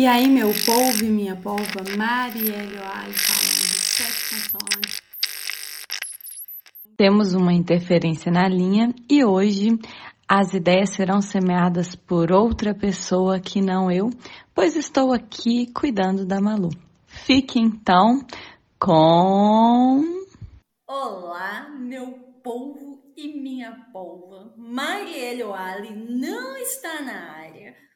E aí, meu povo e minha polva, Marielle Oali falando sete consoantes. Temos uma interferência na linha e hoje as ideias serão semeadas por outra pessoa que não eu, pois estou aqui cuidando da Malu. Fique então com. Olá, meu povo e minha polva. Marielle Oali não está na área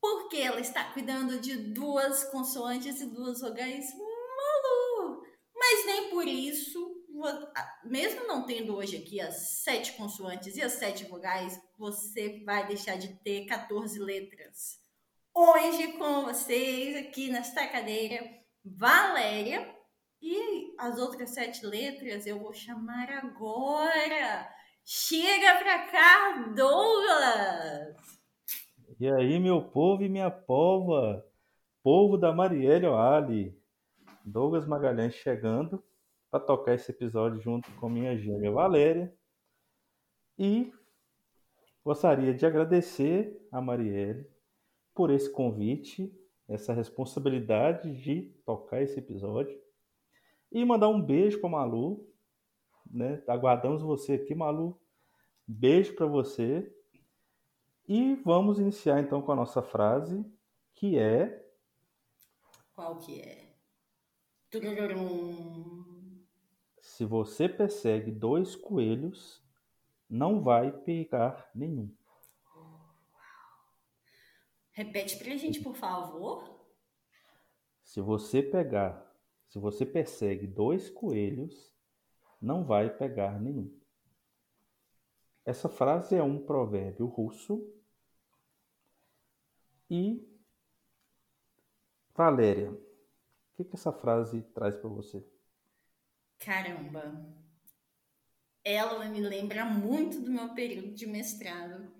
porque ela está cuidando de duas consoantes e duas vogais. Malu! Mas nem por isso, mesmo não tendo hoje aqui as sete consoantes e as sete vogais, você vai deixar de ter 14 letras. Hoje com vocês, aqui nesta cadeira, Valéria. E as outras sete letras eu vou chamar agora. Chega pra cá, Douglas! E aí, meu povo e minha pova, povo da Marielle Oali, Douglas Magalhães chegando para tocar esse episódio junto com minha gêmea Valéria. E gostaria de agradecer a Marielle por esse convite, essa responsabilidade de tocar esse episódio e mandar um beijo para Malu, né? Aguardamos você aqui, Malu. Beijo para você e vamos iniciar então com a nossa frase, que é. Qual que é? Se você persegue dois coelhos, não vai pegar nenhum. Repete pra gente, por favor. Se você pegar, se você persegue dois coelhos, não vai pegar nenhum. Essa frase é um provérbio russo e Valéria, o que, que essa frase traz para você? Caramba, ela me lembra muito do meu período de mestrado.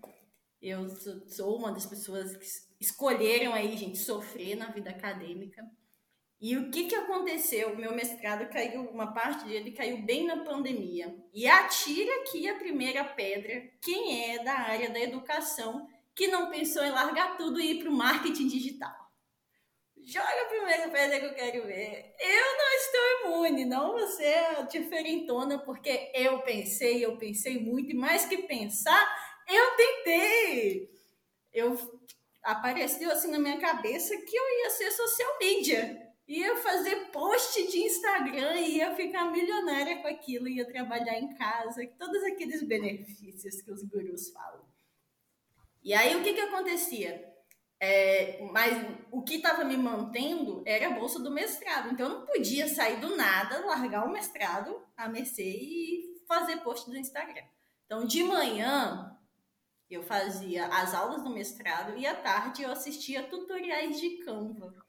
Eu sou uma das pessoas que escolheram aí, gente, sofrer na vida acadêmica. E o que, que aconteceu? Meu mestrado caiu, uma parte dele caiu bem na pandemia. E atira aqui a primeira pedra quem é da área da educação que não pensou em largar tudo e ir para o marketing digital. Joga a primeira pedra que eu quero ver. Eu não estou imune, não você é diferentona, porque eu pensei, eu pensei muito, e mais que pensar, eu tentei. Eu apareceu assim na minha cabeça que eu ia ser social media. Ia fazer post de Instagram, ia ficar milionária com aquilo, ia trabalhar em casa, todos aqueles benefícios que os gurus falam. E aí o que, que acontecia? É, mas o que estava me mantendo era a bolsa do mestrado. Então eu não podia sair do nada, largar o mestrado a mercê e fazer post do Instagram. Então de manhã eu fazia as aulas do mestrado e à tarde eu assistia tutoriais de Canva.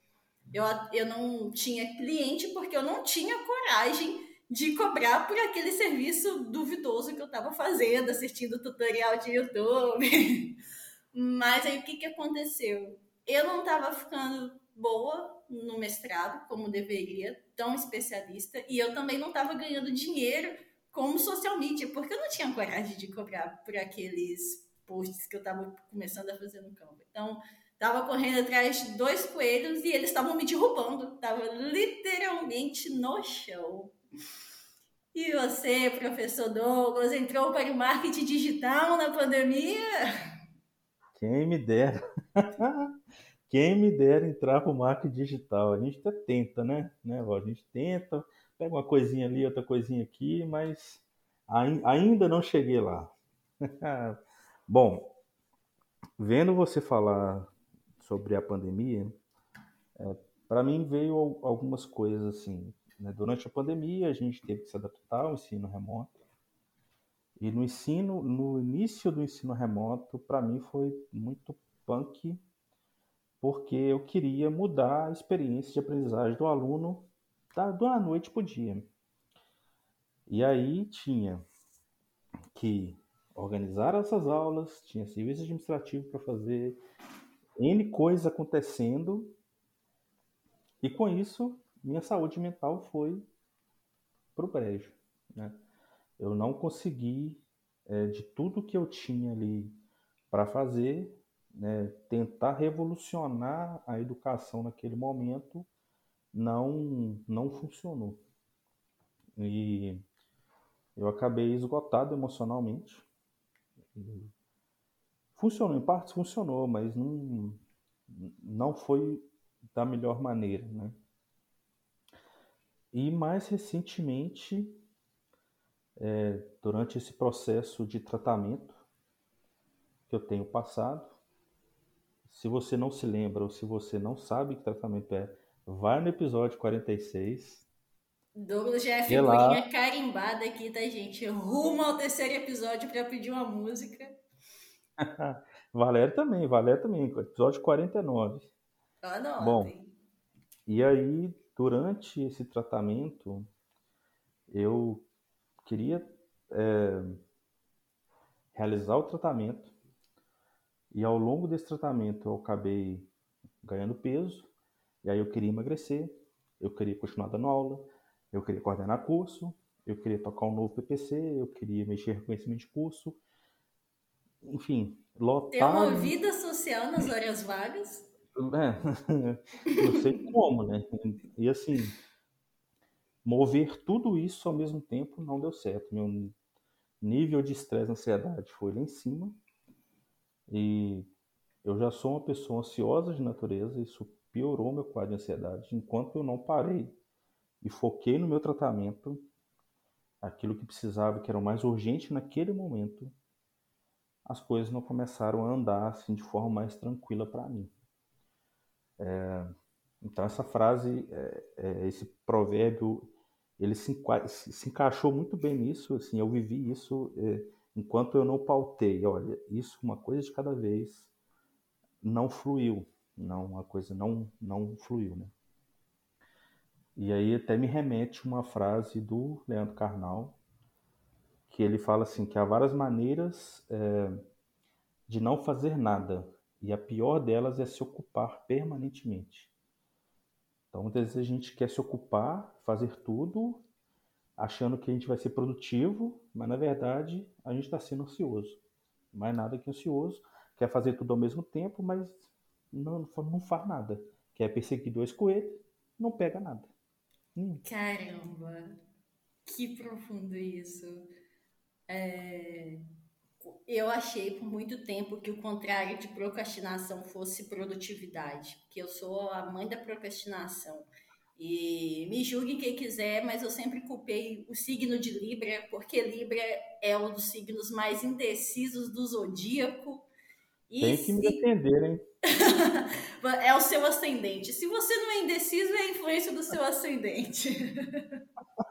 Eu, eu não tinha cliente porque eu não tinha coragem de cobrar por aquele serviço duvidoso que eu estava fazendo, assistindo tutorial de YouTube. Mas aí o que, que aconteceu? Eu não estava ficando boa no mestrado, como deveria, tão especialista, e eu também não estava ganhando dinheiro como social media, porque eu não tinha coragem de cobrar por aqueles posts que eu estava começando a fazer no Canva. Então, estava correndo atrás de dois coelhos e eles estavam me derrubando, estava literalmente no chão. E você, professor Douglas, entrou para o marketing digital na pandemia? Quem me dera. Quem me dera entrar para o marketing digital. A gente até tenta, né? né a gente tenta, pega uma coisinha ali, outra coisinha aqui, mas ainda não cheguei lá. Bom, vendo você falar sobre a pandemia, é, para mim veio algumas coisas assim. Né? Durante a pandemia, a gente teve que se adaptar ao ensino remoto. E no ensino, no início do ensino remoto, para mim foi muito punk, porque eu queria mudar a experiência de aprendizagem do aluno da, da noite para o dia. E aí tinha que organizar essas aulas, tinha serviço administrativo para fazer, N coisas acontecendo, e com isso minha saúde mental foi para o brejo. Né? eu não consegui, é, de tudo que eu tinha ali para fazer, né, tentar revolucionar a educação naquele momento não, não funcionou. E eu acabei esgotado emocionalmente. Funcionou, em partes funcionou, mas não, não foi da melhor maneira. Né? E mais recentemente, é, durante esse processo de tratamento que eu tenho passado, se você não se lembra ou se você não sabe que tratamento é, vai no episódio 46, Douglas já é figurinha carimbada aqui, tá, gente? Rumo ao terceiro episódio para pedir uma música. Valério também, Valério também, episódio 49. Anotem. Bom, e aí, durante esse tratamento, eu queria é, realizar o tratamento e ao longo desse tratamento eu acabei ganhando peso e aí eu queria emagrecer, eu queria continuar dando aula, eu queria coordenar curso, eu queria tocar um novo PPC, eu queria mexer com conhecimento de curso. Enfim, lotar... Ter uma vida social nas horas vagas. É, não sei como, né? E assim, mover tudo isso ao mesmo tempo não deu certo. Meu nível de estresse e ansiedade foi lá em cima. E eu já sou uma pessoa ansiosa de natureza, isso piorou meu quadro de ansiedade, enquanto eu não parei e foquei no meu tratamento, aquilo que precisava, que era o mais urgente naquele momento, as coisas não começaram a andar assim de forma mais tranquila para mim. É, então essa frase, é, é, esse provérbio, ele se, se, encaixou muito bem nisso. Assim, eu vivi isso é, enquanto eu não pautei. Olha, isso uma coisa de cada vez não fluiu, não a coisa não não fluiu, né? E aí até me remete uma frase do Leandro Carnal, que ele fala assim que há várias maneiras é, de não fazer nada, e a pior delas é se ocupar permanentemente. Então muitas vezes a gente quer se ocupar, fazer tudo, achando que a gente vai ser produtivo, mas na verdade a gente está sendo ansioso. Mais nada que ansioso, quer fazer tudo ao mesmo tempo, mas não, não faz nada. Quer perseguir dois coelhos, não pega nada. Hum. Caramba, que profundo isso. É... Eu achei por muito tempo que o contrário de procrastinação fosse produtividade, que eu sou a mãe da procrastinação. E me julgue quem quiser, mas eu sempre culpei o signo de Libra, porque Libra é um dos signos mais indecisos do zodíaco. E Tem que me defender, hein? é o seu ascendente. Se você não é indeciso, é a influência do seu ascendente.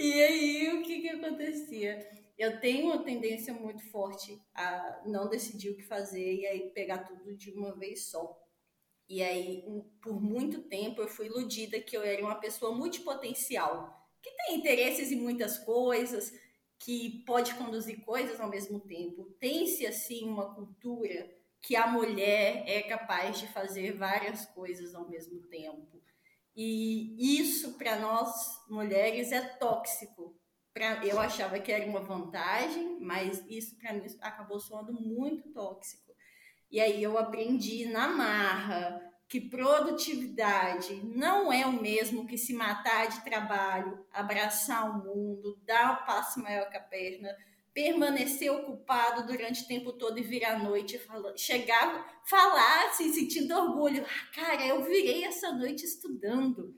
e aí, o que que acontecia? Eu tenho uma tendência muito forte a não decidir o que fazer e aí pegar tudo de uma vez só. E aí, por muito tempo, eu fui iludida que eu era uma pessoa multipotencial, que tem interesses em muitas coisas, que pode conduzir coisas ao mesmo tempo. Tem-se, assim, uma cultura que a mulher é capaz de fazer várias coisas ao mesmo tempo. E isso, para nós mulheres, é tóxico. Pra, eu achava que era uma vantagem, mas isso, para mim, acabou soando muito tóxico. E aí eu aprendi na marra que produtividade não é o mesmo que se matar de trabalho, abraçar o mundo, dar o um passo maior que a perna, permanecer ocupado durante o tempo todo e virar à noite, falar, chegar, falar assim, sentindo orgulho. Ah, cara, eu virei essa noite estudando.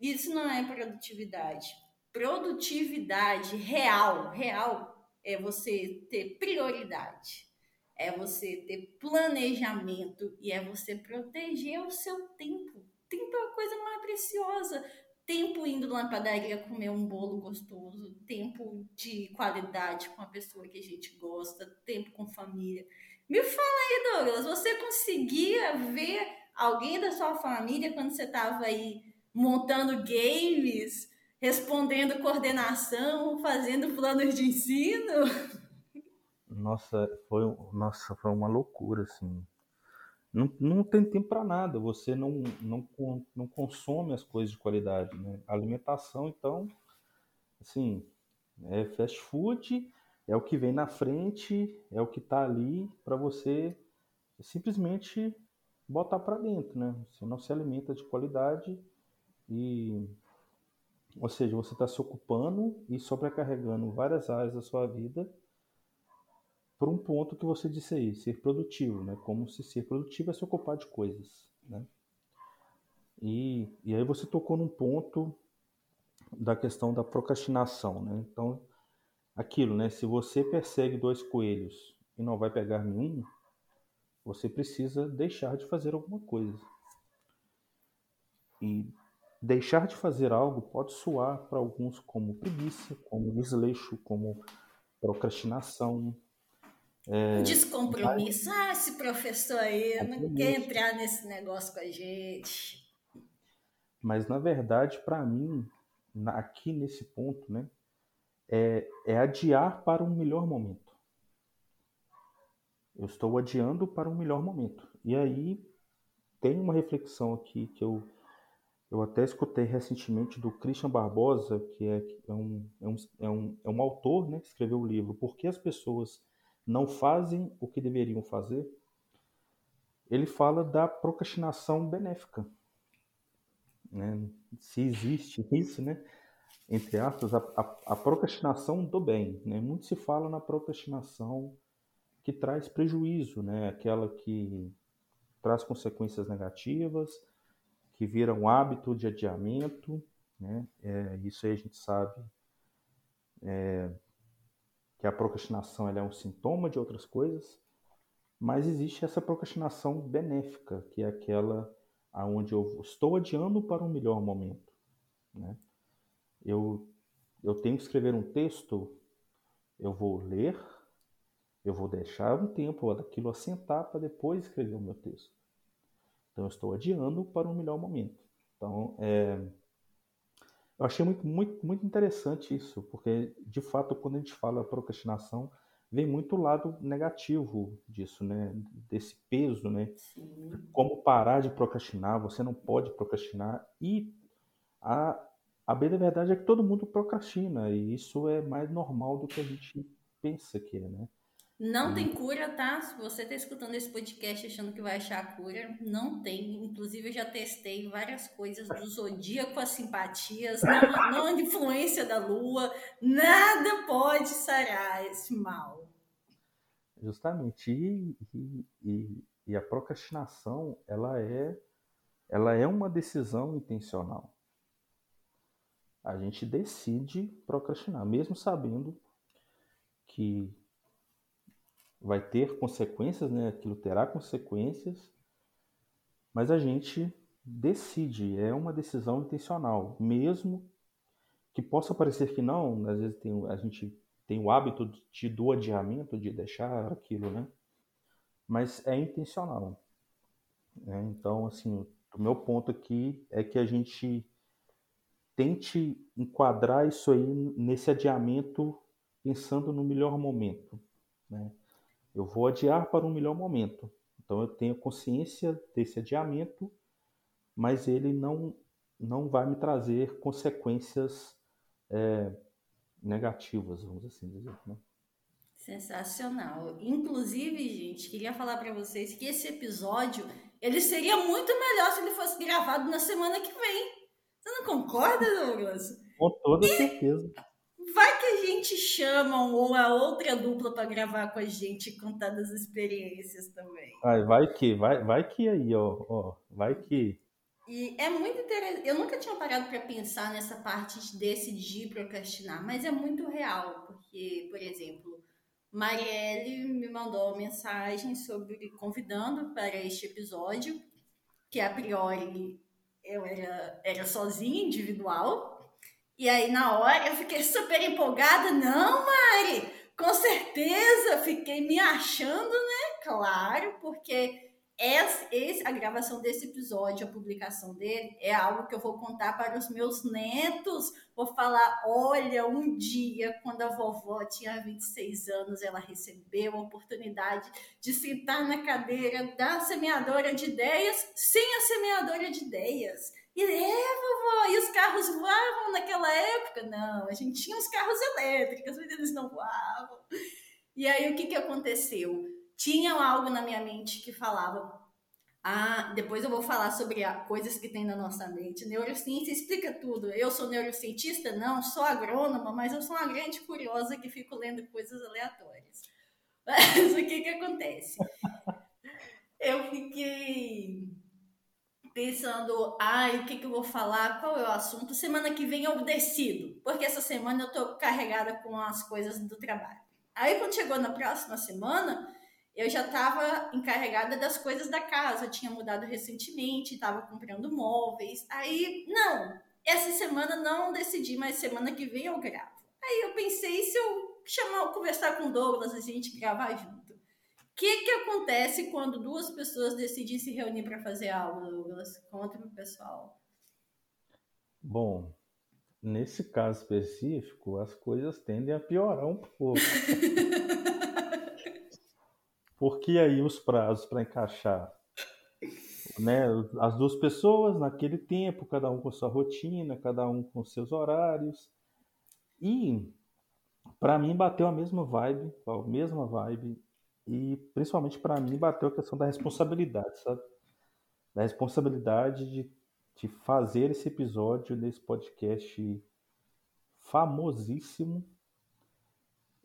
Isso não é produtividade. Produtividade real, real, é você ter prioridade é você ter planejamento e é você proteger o seu tempo. Tempo é a coisa mais preciosa. Tempo indo na padaria comer um bolo gostoso, tempo de qualidade com a pessoa que a gente gosta, tempo com família. Me fala aí, Douglas, você conseguia ver alguém da sua família quando você estava aí montando games, respondendo coordenação, fazendo planos de ensino? Nossa, foi, nossa, foi uma loucura, assim. Não, não tem tempo para nada, você não, não, não consome as coisas de qualidade, né? A alimentação, então, assim, é fast food, é o que vem na frente, é o que está ali para você simplesmente botar para dentro, né? Você não se alimenta de qualidade e, ou seja, você está se ocupando e sobrecarregando várias áreas da sua vida por um ponto que você disse aí, ser produtivo, né? Como se ser produtivo é se ocupar de coisas, né? E, e aí você tocou num ponto da questão da procrastinação, né? Então, aquilo, né? Se você persegue dois coelhos e não vai pegar nenhum, você precisa deixar de fazer alguma coisa. E deixar de fazer algo pode soar para alguns como preguiça, como desleixo, como procrastinação. É, Descompromisso. Mas... Ah, esse professor aí não quer entrar nesse negócio com a gente. Mas, na verdade, para mim, aqui nesse ponto, né, é, é adiar para um melhor momento. Eu estou adiando para um melhor momento. E aí tem uma reflexão aqui que eu, eu até escutei recentemente do Christian Barbosa, que é, é, um, é, um, é, um, é um autor né, que escreveu o livro Por que as pessoas não fazem o que deveriam fazer. Ele fala da procrastinação benéfica. Né? Se existe isso, né? entre aspas, a, a, a procrastinação do bem. Né? Muito se fala na procrastinação que traz prejuízo, né? aquela que traz consequências negativas, que vira um hábito de adiamento. Né? É, isso aí a gente sabe é, que a procrastinação é um sintoma de outras coisas, mas existe essa procrastinação benéfica, que é aquela aonde eu estou adiando para um melhor momento. Né? eu, eu tenho que escrever um texto, eu vou ler, eu vou deixar um tempo daquilo assentar para depois escrever o meu texto. Então, eu estou adiando para um melhor momento. Então, é, eu achei muito, muito, muito interessante isso, porque, de fato, quando a gente fala procrastinação, vem muito o lado negativo disso, né? Desse peso, né? Sim. Como parar de procrastinar, você não pode procrastinar. E a, a bem da verdade é que todo mundo procrastina e isso é mais normal do que a gente pensa que é, né? Não e... tem cura, tá? Se você está escutando esse podcast achando que vai achar a cura, não tem. Inclusive, eu já testei várias coisas do zodíaco, as simpatias, não, não a influência da lua, nada pode sarar esse mal. Justamente. E, e, e, e a procrastinação, ela é, ela é uma decisão intencional a gente decide procrastinar, mesmo sabendo que vai ter consequências, né? Aquilo terá consequências, mas a gente decide, é uma decisão intencional, mesmo que possa parecer que não, às vezes tem, a gente tem o hábito de, do adiamento, de deixar aquilo, né? Mas é intencional. Né? Então, assim, o meu ponto aqui é que a gente tente enquadrar isso aí nesse adiamento pensando no melhor momento. Né? Eu vou adiar para um melhor momento. Então eu tenho consciência desse adiamento, mas ele não, não vai me trazer consequências é, negativas, vamos assim dizer. Né? Sensacional. Inclusive, gente, queria falar para vocês que esse episódio ele seria muito melhor se ele fosse gravado na semana que vem. Você não concorda, Douglas? Com toda e certeza. Vai que a gente chama ou a outra dupla para gravar com a gente e contar das experiências também. Vai, vai que, vai, vai que aí, ó, ó, vai que. E é muito interessante. Eu nunca tinha parado para pensar nessa parte de decidir procrastinar, mas é muito real, porque, por exemplo, Marielle me mandou uma mensagem sobre convidando para este episódio, que a priori eu era, era sozinha, individual. E aí, na hora, eu fiquei super empolgada. Não, Mari, com certeza, fiquei me achando, né? Claro, porque esse, a gravação desse episódio, a publicação dele, é algo que eu vou contar para os meus netos. Vou falar: olha, um dia, quando a vovó tinha 26 anos, ela recebeu a oportunidade de sentar na cadeira da semeadora de ideias sem a semeadora de ideias. E é, vovó, e os carros voavam naquela época? Não, a gente tinha os carros elétricos, mas eles não voavam. E aí o que, que aconteceu? Tinha algo na minha mente que falava. Ah, depois eu vou falar sobre coisas que tem na nossa mente. Neurociência explica tudo. Eu sou neurocientista? Não, sou agrônoma, mas eu sou uma grande curiosa que fico lendo coisas aleatórias. Mas o que, que acontece? Eu fiquei pensando, ai, o que, que eu vou falar, qual é o assunto. Semana que vem eu decido, porque essa semana eu tô carregada com as coisas do trabalho. Aí quando chegou na próxima semana, eu já estava encarregada das coisas da casa, tinha mudado recentemente, estava comprando móveis. Aí, não, essa semana não decidi, mas semana que vem eu gravo. Aí eu pensei, se eu chamar, conversar com o Douglas, a gente gravar junto. O que, que acontece quando duas pessoas decidem se reunir para fazer algo, Douglas? Conta para o pessoal. Bom, nesse caso específico, as coisas tendem a piorar um pouco. Porque aí os prazos para encaixar né, as duas pessoas naquele tempo, cada um com sua rotina, cada um com seus horários. E para mim bateu a mesma vibe, a mesma vibe e principalmente para mim bateu a questão da responsabilidade, sabe? Da responsabilidade de, de fazer esse episódio desse podcast famosíssimo.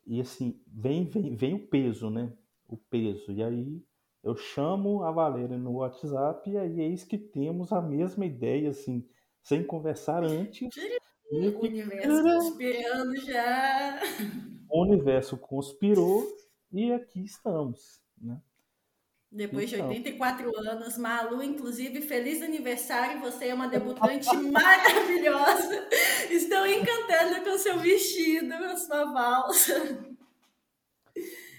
E assim, vem, vem, vem o peso, né? O peso. E aí eu chamo a Valéria no WhatsApp e aí eis que temos a mesma ideia, assim, sem conversar antes. O universo conspirando já. O universo conspirou e aqui estamos, né? Depois então. de 84 anos, Malu, inclusive, feliz aniversário, você é uma debutante maravilhosa. Estou encantando com seu vestido, a sua valsa.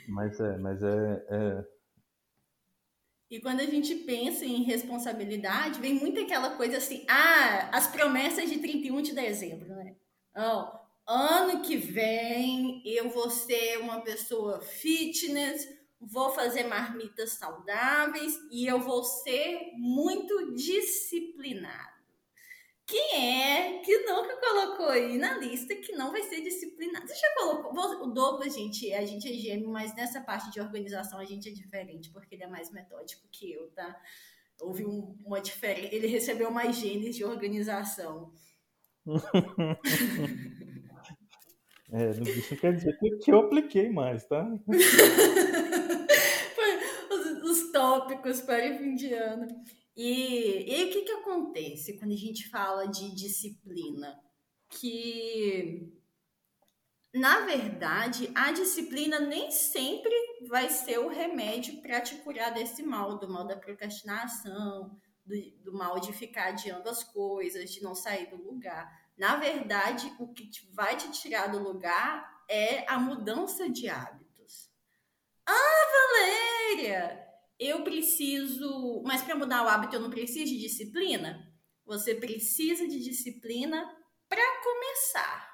Mas é, mas é, é... E quando a gente pensa em responsabilidade, vem muito aquela coisa assim, ah, as promessas de 31 de dezembro, né? Oh, ano que vem eu vou ser uma pessoa fitness, vou fazer marmitas saudáveis e eu vou ser muito disciplinado. Quem é que nunca colocou aí na lista que não vai ser disciplinado? Você já colocou? O Douglas, gente, a gente é gêmeo, mas nessa parte de organização a gente é diferente, porque ele é mais metódico que eu, tá? Houve um, uma diferença. Ele recebeu mais genes de organização. É, isso quer dizer que eu apliquei mais, tá? os, os, tópicos para o fim de ano. E, e o que, que acontece quando a gente fala de disciplina? Que, na verdade, a disciplina nem sempre vai ser o remédio para te curar desse mal, do mal da procrastinação, do, do mal de ficar adiando as coisas, de não sair do lugar na verdade, o que vai te tirar do lugar é a mudança de hábitos. Ah, Valéria! Eu preciso. Mas para mudar o hábito, eu não preciso de disciplina? Você precisa de disciplina para começar.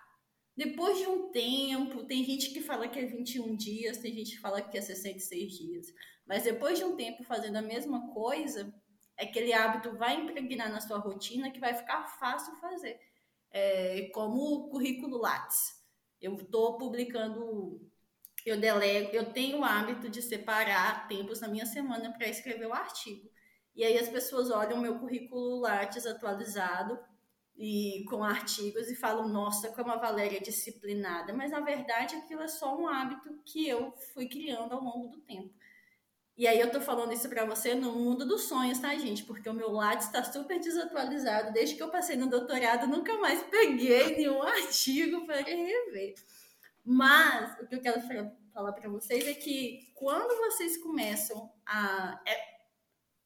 Depois de um tempo, tem gente que fala que é 21 dias, tem gente que fala que é 66 dias. Mas depois de um tempo fazendo a mesma coisa, aquele hábito vai impregnar na sua rotina que vai ficar fácil fazer é, como o currículo Lattes. Eu estou publicando, eu delego, eu tenho o hábito de separar tempos na minha semana para escrever o artigo. E aí as pessoas olham meu currículo Lattes atualizado e com artigos e falam, nossa, como a Valéria é disciplinada. Mas na verdade aquilo é só um hábito que eu fui criando ao longo do tempo. E aí eu tô falando isso para você no mundo dos sonhos, tá, gente? Porque o meu Lattes está super desatualizado. Desde que eu passei no doutorado, nunca mais peguei nenhum artigo para rever. Mas o que eu quero falar para vocês é que quando vocês começam a é,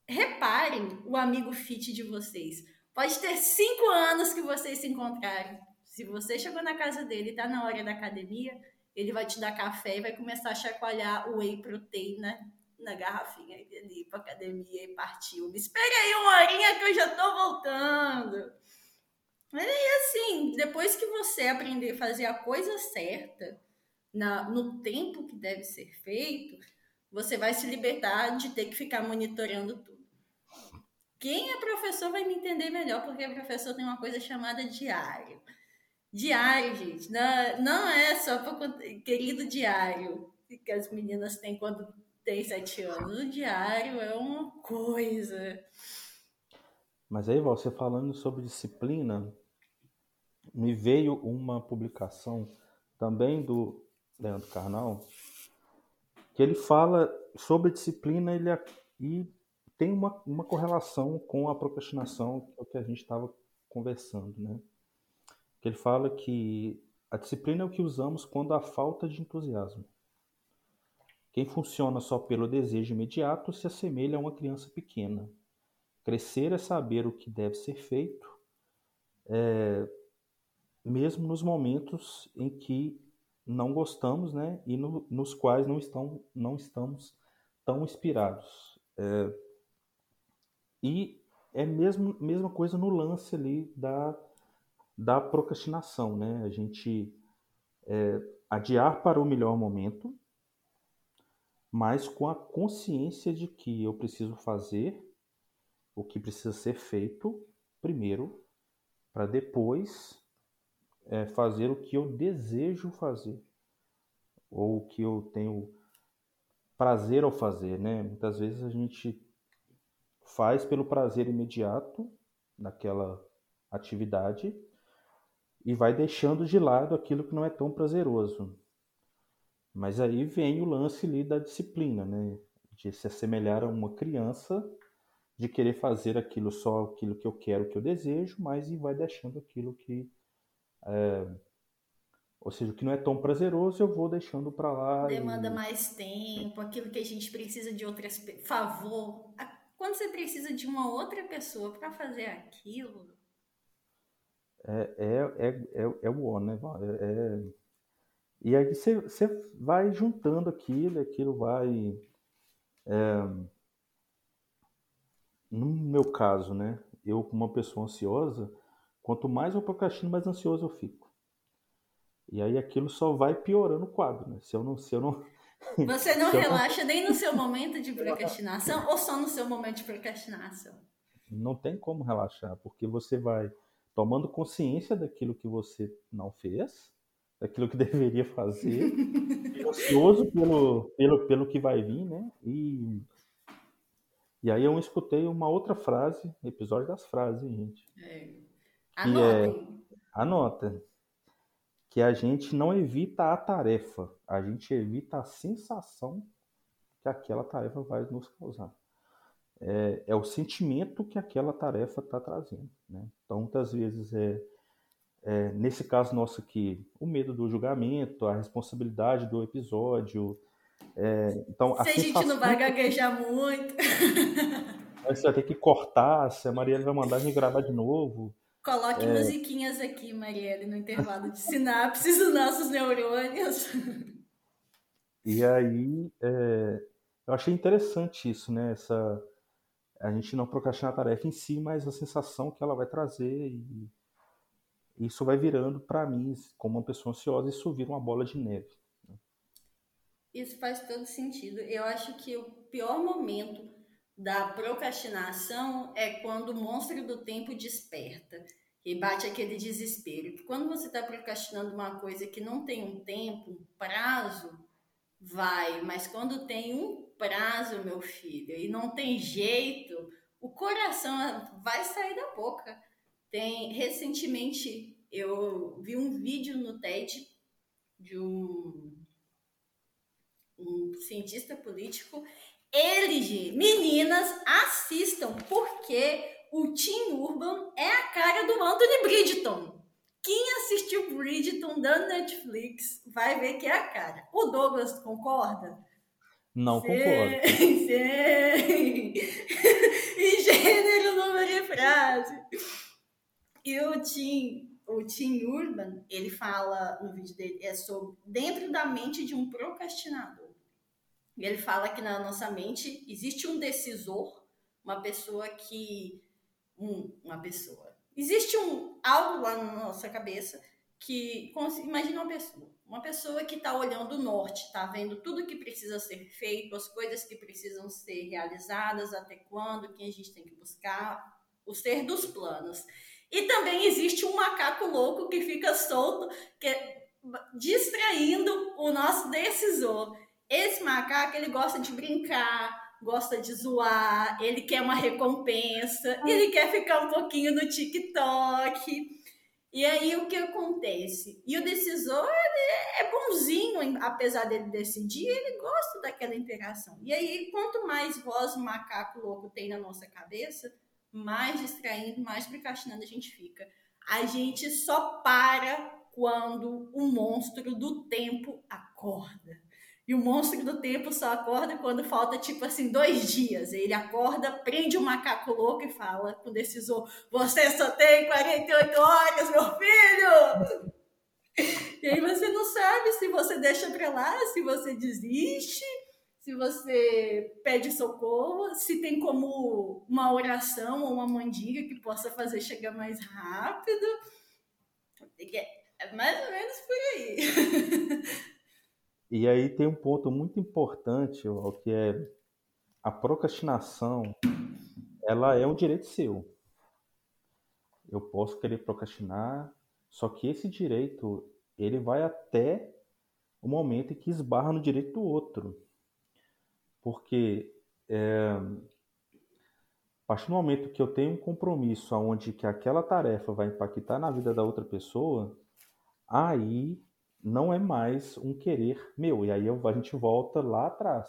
reparem o amigo fit de vocês. Pode ter cinco anos que vocês se encontrarem. Se você chegou na casa dele e tá na hora da academia, ele vai te dar café e vai começar a chacoalhar o whey protein, né? na garrafinha ali pra academia e partiu. Me espera aí uma horinha que eu já tô voltando. E assim, depois que você aprender a fazer a coisa certa, na, no tempo que deve ser feito, você vai se libertar de ter que ficar monitorando tudo. Quem é professor vai me entender melhor, porque professor tem uma coisa chamada diário. Diário, gente, não, não é só para querido diário que as meninas têm quando tem sete anos. O diário é uma coisa. Mas aí, você falando sobre disciplina, me veio uma publicação também do Leandro Carnal, que ele fala sobre disciplina ele, e tem uma, uma correlação com a procrastinação, que é o que a gente estava conversando, né? Que ele fala que a disciplina é o que usamos quando há falta de entusiasmo. Quem funciona só pelo desejo imediato se assemelha a uma criança pequena. Crescer é saber o que deve ser feito, é, mesmo nos momentos em que não gostamos, né, e no, nos quais não, estão, não estamos tão inspirados. É, e é mesmo mesma coisa no lance ali da, da procrastinação, né? A gente é, adiar para o melhor momento, mas com a consciência de que eu preciso fazer o que precisa ser feito primeiro, para depois é, fazer o que eu desejo fazer ou o que eu tenho prazer ao fazer, né? Muitas vezes a gente faz pelo prazer imediato daquela atividade e vai deixando de lado aquilo que não é tão prazeroso. Mas aí vem o lance ali da disciplina, né? De se assemelhar a uma criança, de querer fazer aquilo só aquilo que eu quero, que eu desejo, mas e vai deixando aquilo que é, ou seja, o que não é tão prazeroso, eu vou deixando para lá. Demanda e... mais tempo, aquilo que a gente precisa de outras. Favor. Quando você precisa de uma outra pessoa para fazer aquilo. É, é, é, é, é o on, né? É, é, E aí você, você vai juntando aquilo, aquilo vai. É, no meu caso, né? Eu, como uma pessoa ansiosa, Quanto mais eu procrastino, mais ansioso eu fico. E aí aquilo só vai piorando o quadro, né? Se eu não, se eu não Você não relaxa não... nem no seu momento de procrastinação ou só no seu momento de procrastinação? Não tem como relaxar, porque você vai tomando consciência daquilo que você não fez, daquilo que deveria fazer, ansioso pelo, pelo, pelo que vai vir, né? E, e aí eu escutei uma outra frase, episódio das frases, gente. É que é anota que a gente não evita a tarefa, a gente evita a sensação que aquela tarefa vai nos causar. É, é o sentimento que aquela tarefa está trazendo. Né? Então, muitas vezes é, é, nesse caso nosso aqui, o medo do julgamento, a responsabilidade do episódio. É, então, se a, a gente não vai gaguejar muito. Você vai ter que cortar, se a Mariana vai mandar a gente gravar de novo. Coloque é... musiquinhas aqui, Marielle, no intervalo de sinapses dos nossos neurônios. E aí, é... eu achei interessante isso, né? Essa... A gente não procrastinar a tarefa em si, mas a sensação que ela vai trazer e isso vai virando para mim, como uma pessoa ansiosa, isso vira uma bola de neve. Né? Isso faz todo sentido. Eu acho que o pior momento da procrastinação é quando o monstro do tempo desperta e bate aquele desespero. Que quando você está procrastinando uma coisa que não tem um tempo, um prazo, vai, mas quando tem um prazo, meu filho, e não tem jeito, o coração vai sair da boca. Tem recentemente eu vi um vídeo no TED de um, um cientista político Elige, meninas, assistam, porque o Tim Urban é a cara do Anthony Bridgeton. Quem assistiu Bridgeton da Netflix vai ver que é a cara. O Douglas concorda? Não sim, concordo. Sim. em gênero, número e frase. E o Tim, o Tim Urban, ele fala no vídeo dele, é sobre dentro da mente de um procrastinador. E ele fala que na nossa mente existe um decisor, uma pessoa que. Um, uma pessoa. Existe um algo lá na nossa cabeça que. Imagina uma pessoa. Uma pessoa que está olhando o norte, está vendo tudo que precisa ser feito, as coisas que precisam ser realizadas, até quando, quem a gente tem que buscar, o ser dos planos. E também existe um macaco louco que fica solto, que é distraindo o nosso decisor. Esse macaco, ele gosta de brincar, gosta de zoar, ele quer uma recompensa, ele quer ficar um pouquinho no TikTok. E aí o que acontece? E o decisor é bonzinho, apesar dele decidir, ele gosta daquela interação. E aí, quanto mais voz o macaco louco tem na nossa cabeça, mais distraindo, mais procrastinando a gente fica. A gente só para quando o monstro do tempo acorda. E o monstro do tempo só acorda quando falta, tipo assim, dois dias. Ele acorda, prende o macaco louco e fala com decisor: Você só tem 48 horas, meu filho! E aí você não sabe se você deixa pra lá, se você desiste, se você pede socorro, se tem como uma oração ou uma mandiga que possa fazer chegar mais rápido. É mais ou menos por aí. E aí tem um ponto muito importante, o que é a procrastinação, ela é um direito seu. Eu posso querer procrastinar, só que esse direito, ele vai até o momento em que esbarra no direito do outro. Porque é, a partir do momento que eu tenho um compromisso onde que aquela tarefa vai impactar na vida da outra pessoa, aí não é mais um querer meu. E aí a gente volta lá atrás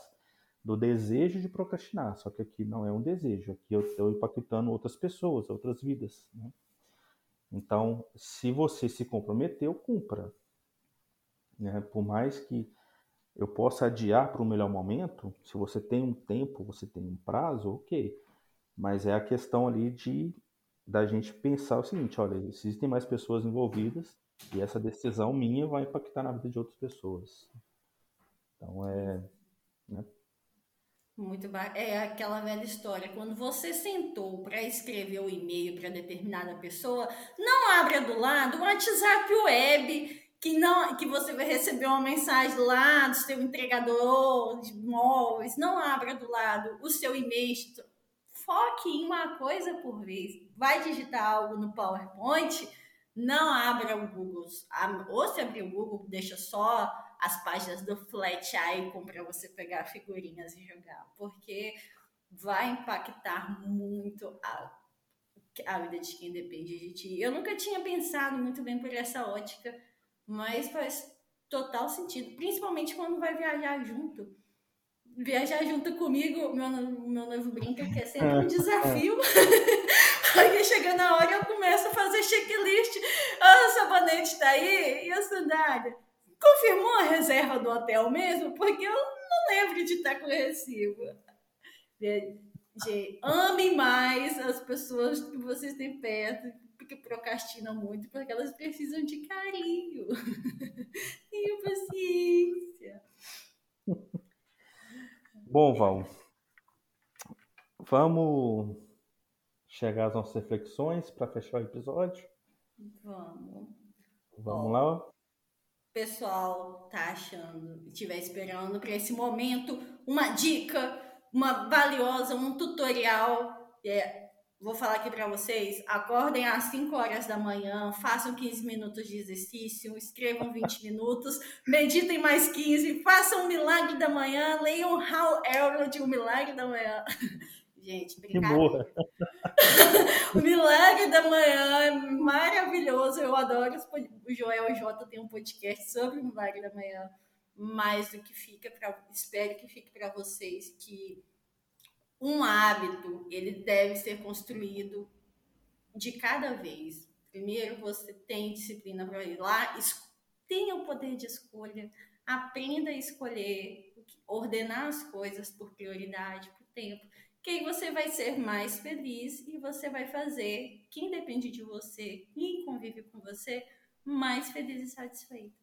do desejo de procrastinar. Só que aqui não é um desejo, aqui eu estou impactando outras pessoas, outras vidas. Né? Então, se você se comprometeu, cumpra. Né? Por mais que eu possa adiar para um melhor momento, se você tem um tempo, você tem um prazo, ok. Mas é a questão ali de da gente pensar o seguinte, olha, existem mais pessoas envolvidas, e essa decisão minha vai impactar na vida de outras pessoas. Então é. Né? Muito ba... É aquela velha história. Quando você sentou para escrever o e-mail para determinada pessoa, não abra do lado o WhatsApp web que não que você vai receber uma mensagem lá do seu entregador de móveis. Não abra do lado o seu e-mail. Foque em uma coisa por vez. Vai digitar algo no PowerPoint não abra o Google. Ou se abrir o Google, deixa só as páginas do Flat Icon para você pegar figurinhas e jogar, porque vai impactar muito a, a vida de quem depende de ti. Eu nunca tinha pensado muito bem por essa ótica, mas faz total sentido, principalmente quando vai viajar junto. Viajar junto comigo, meu, meu noivo brinca que é sempre um desafio. Aí chegando a hora eu começo a fazer checklist. Ah, o sabonete está aí e a sandália. Confirmou a reserva do hotel mesmo? Porque eu não lembro de estar com recibo. Gente, amem mais as pessoas que vocês têm perto, porque procrastinam muito, porque elas precisam de carinho. Tenham paciência. Bom, Val, vamos chegar às nossas reflexões para fechar o episódio? Vamos. Vamos Bom, lá? O pessoal tá achando, estiver esperando para esse momento, uma dica, uma valiosa, um tutorial. É, vou falar aqui para vocês: acordem às 5 horas da manhã, façam 15 minutos de exercício, escrevam 20 minutos, meditem mais 15, façam o milagre da manhã, leiam How Elrond, o milagre da manhã. Gente, brincadeira. o Milagre da Manhã é maravilhoso. Eu adoro. O Joel J tem um podcast sobre o Milagre da Manhã. Mais do que fica para. Espero que fique para vocês que um hábito ele deve ser construído de cada vez. Primeiro, você tem disciplina para ir lá, tenha o poder de escolha, aprenda a escolher, ordenar as coisas por prioridade, por tempo que aí você vai ser mais feliz e você vai fazer quem depende de você, quem convive com você, mais feliz e satisfeito.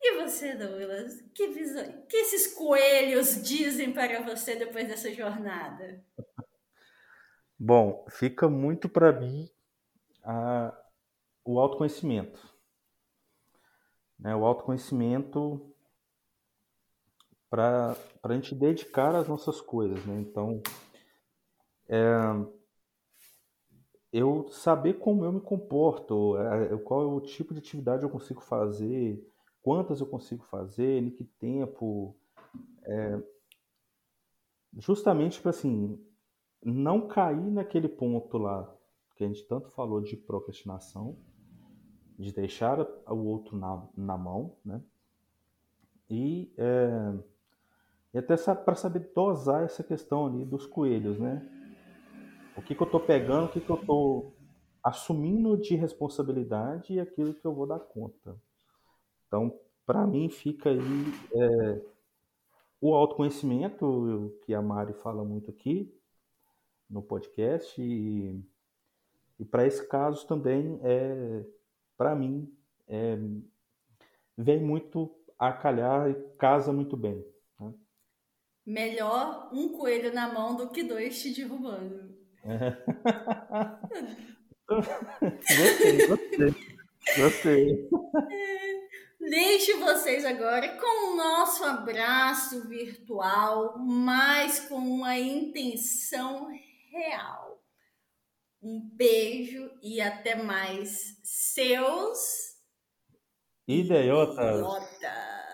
E você, Douglas? Que, visão, que esses coelhos dizem para você depois dessa jornada? Bom, fica muito para mim a, o autoconhecimento. Né? O autoconhecimento para a gente dedicar as nossas coisas. Né? Então, é, eu saber como eu me comporto, é, qual é o tipo de atividade eu consigo fazer, quantas eu consigo fazer, em que tempo. É, justamente para assim, não cair naquele ponto lá que a gente tanto falou de procrastinação, de deixar o outro na, na mão, né? E, é, e até para saber dosar essa questão ali dos coelhos, né? O que, que eu estou pegando, o que, que eu estou assumindo de responsabilidade e aquilo que eu vou dar conta. Então, para mim, fica aí é, o autoconhecimento, que a Mari fala muito aqui no podcast, e, e para esse caso também, é, para mim, é, vem muito a calhar e casa muito bem. Né? Melhor um coelho na mão do que dois te derrubando. Gostei, gostei. Gostei. Deixo vocês agora com o nosso abraço virtual, mas com uma intenção real. Um beijo e até mais. Seus idiotas. idiotas.